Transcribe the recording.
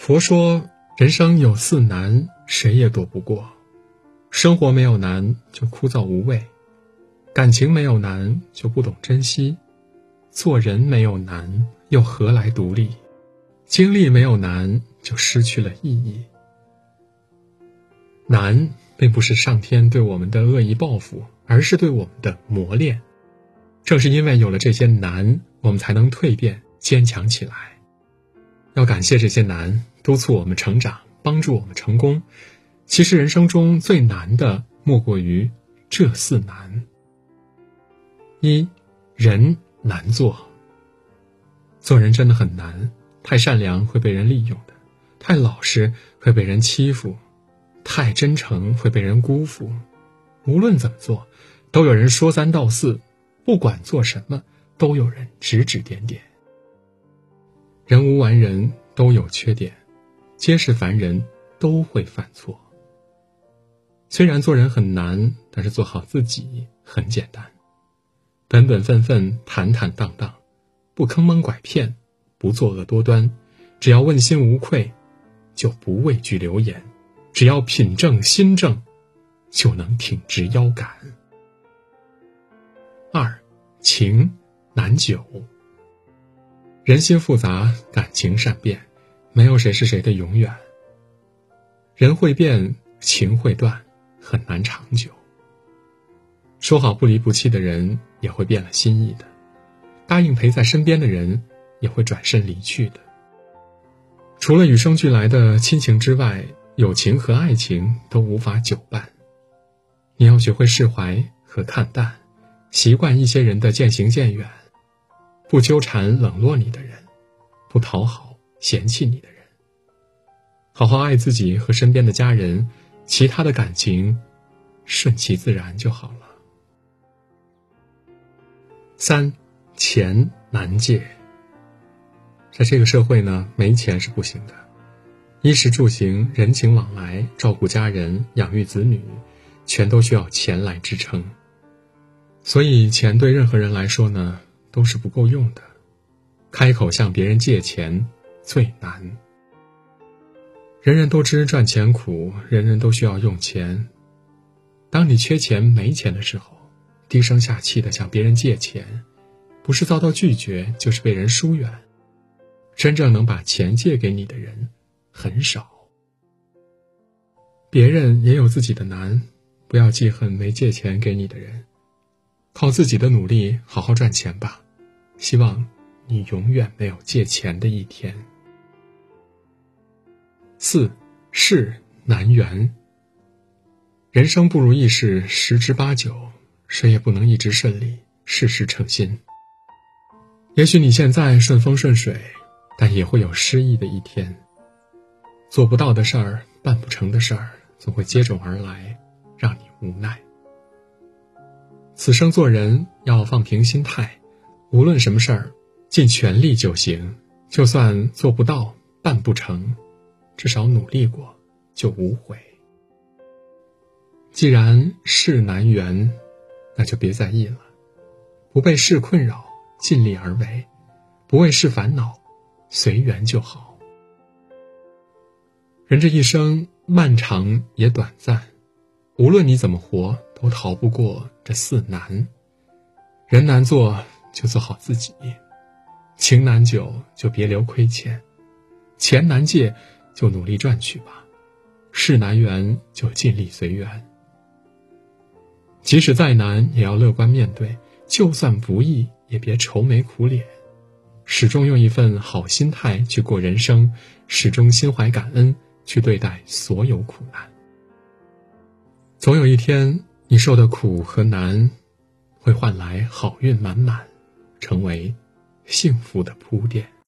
佛说，人生有四难，谁也躲不过。生活没有难，就枯燥无味；感情没有难，就不懂珍惜；做人没有难，又何来独立？经历没有难，就失去了意义。难，并不是上天对我们的恶意报复，而是对我们的磨练。正是因为有了这些难，我们才能蜕变、坚强起来。要感谢这些难，督促我们成长，帮助我们成功。其实人生中最难的，莫过于这四难：一，人难做。做人真的很难，太善良会被人利用，太老实会被人欺负，太真诚会被人辜负。无论怎么做，都有人说三道四。不管做什么，都有人指指点点。人无完人，都有缺点，皆是凡人，都会犯错。虽然做人很难，但是做好自己很简单。本本分分，坦坦荡荡，不坑蒙拐骗，不作恶多端，只要问心无愧，就不畏惧流言；只要品正心正，就能挺直腰杆。二。情难久，人心复杂，感情善变，没有谁是谁的永远。人会变，情会断，很难长久。说好不离不弃的人，也会变了心意的；答应陪在身边的人，也会转身离去的。除了与生俱来的亲情之外，友情和爱情都无法久伴。你要学会释怀和看淡。习惯一些人的渐行渐远，不纠缠冷落你的人，不讨好嫌弃你的人。好好爱自己和身边的家人，其他的感情顺其自然就好了。三，钱难借。在这个社会呢，没钱是不行的，衣食住行、人情往来、照顾家人、养育子女，全都需要钱来支撑。所以，钱对任何人来说呢，都是不够用的。开口向别人借钱最难。人人都知赚钱苦，人人都需要用钱。当你缺钱没钱的时候，低声下气的向别人借钱，不是遭到拒绝，就是被人疏远。真正能把钱借给你的人很少。别人也有自己的难，不要记恨没借钱给你的人。靠自己的努力好好赚钱吧，希望你永远没有借钱的一天。四事难圆，人生不如意事十之八九，谁也不能一直顺利，事事称心。也许你现在顺风顺水，但也会有失意的一天。做不到的事儿，办不成的事儿，总会接踵而来，让你无奈。此生做人要放平心态，无论什么事儿，尽全力就行。就算做不到、办不成，至少努力过，就无悔。既然事难圆，那就别在意了。不被事困扰，尽力而为；不为事烦恼，随缘就好。人这一生漫长也短暂，无论你怎么活。都逃不过这四难，人难做就做好自己，情难久就别留亏欠，钱难借就努力赚取吧，事难圆就尽力随缘。即使再难也要乐观面对，就算不易也别愁眉苦脸，始终用一份好心态去过人生，始终心怀感恩去对待所有苦难，总有一天。你受的苦和难，会换来好运满满，成为幸福的铺垫。